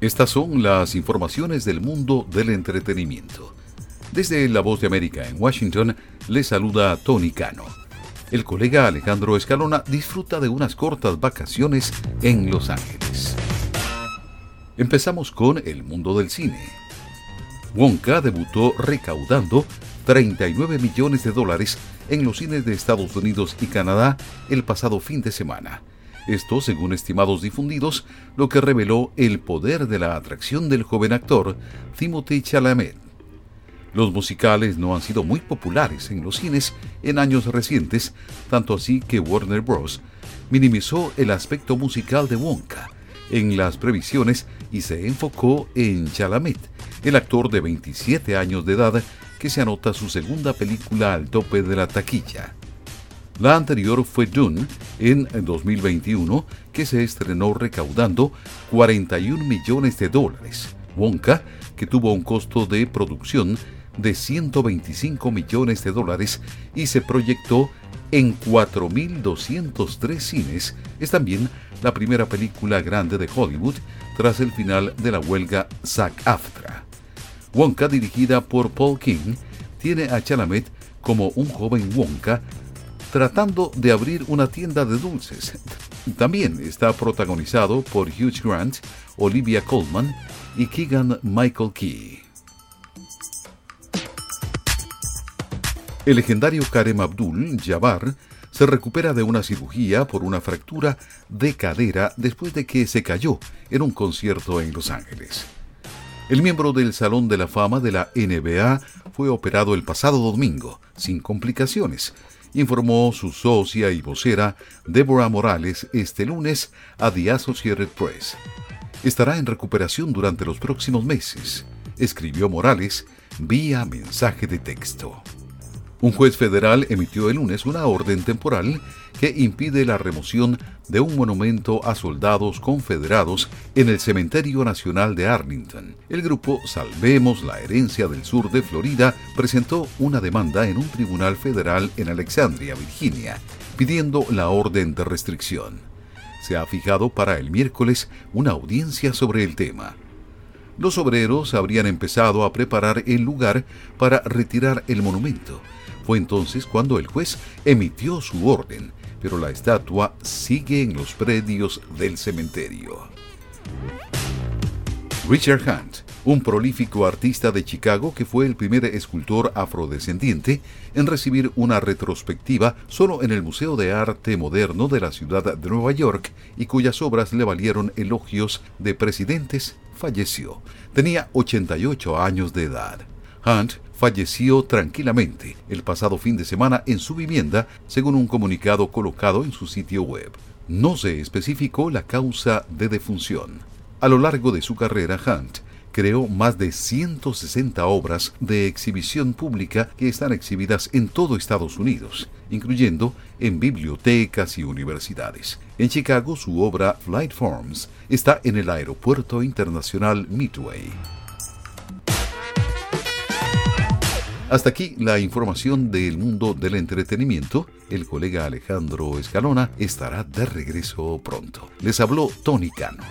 Estas son las informaciones del mundo del entretenimiento. Desde La Voz de América en Washington, le saluda Tony Cano. El colega Alejandro Escalona disfruta de unas cortas vacaciones en Los Ángeles. Empezamos con el mundo del cine. Wonka debutó recaudando 39 millones de dólares en los cines de Estados Unidos y Canadá el pasado fin de semana. Esto según estimados difundidos, lo que reveló el poder de la atracción del joven actor Timothy Chalamet. Los musicales no han sido muy populares en los cines en años recientes, tanto así que Warner Bros. minimizó el aspecto musical de Wonka en las previsiones y se enfocó en Chalamet, el actor de 27 años de edad que se anota su segunda película al tope de la taquilla. La anterior fue Dune en 2021, que se estrenó recaudando 41 millones de dólares. Wonka, que tuvo un costo de producción de 125 millones de dólares y se proyectó en 4.203 cines, es también la primera película grande de Hollywood tras el final de la huelga SAG-AFTRA. Wonka, dirigida por Paul King, tiene a Chalamet como un joven Wonka tratando de abrir una tienda de dulces. También está protagonizado por Hugh Grant, Olivia Colman y Keegan Michael Key. El legendario Karem Abdul Jabbar se recupera de una cirugía por una fractura de cadera después de que se cayó en un concierto en Los Ángeles. El miembro del Salón de la Fama de la NBA fue operado el pasado domingo, sin complicaciones, informó su socia y vocera Deborah Morales este lunes a The Associated Press. Estará en recuperación durante los próximos meses, escribió Morales vía mensaje de texto. Un juez federal emitió el lunes una orden temporal que impide la remoción de un monumento a soldados confederados en el Cementerio Nacional de Arlington. El grupo Salvemos la Herencia del Sur de Florida presentó una demanda en un tribunal federal en Alexandria, Virginia, pidiendo la orden de restricción. Se ha fijado para el miércoles una audiencia sobre el tema. Los obreros habrían empezado a preparar el lugar para retirar el monumento fue entonces cuando el juez emitió su orden, pero la estatua sigue en los predios del cementerio. Richard Hunt, un prolífico artista de Chicago que fue el primer escultor afrodescendiente en recibir una retrospectiva solo en el Museo de Arte Moderno de la ciudad de Nueva York y cuyas obras le valieron elogios de presidentes, falleció. Tenía 88 años de edad. Hunt falleció tranquilamente el pasado fin de semana en su vivienda, según un comunicado colocado en su sitio web. No se especificó la causa de defunción. A lo largo de su carrera, Hunt creó más de 160 obras de exhibición pública que están exhibidas en todo Estados Unidos, incluyendo en bibliotecas y universidades. En Chicago, su obra Flight Forms está en el Aeropuerto Internacional Midway. Hasta aquí la información del mundo del entretenimiento. El colega Alejandro Escalona estará de regreso pronto. Les habló Tony Cano.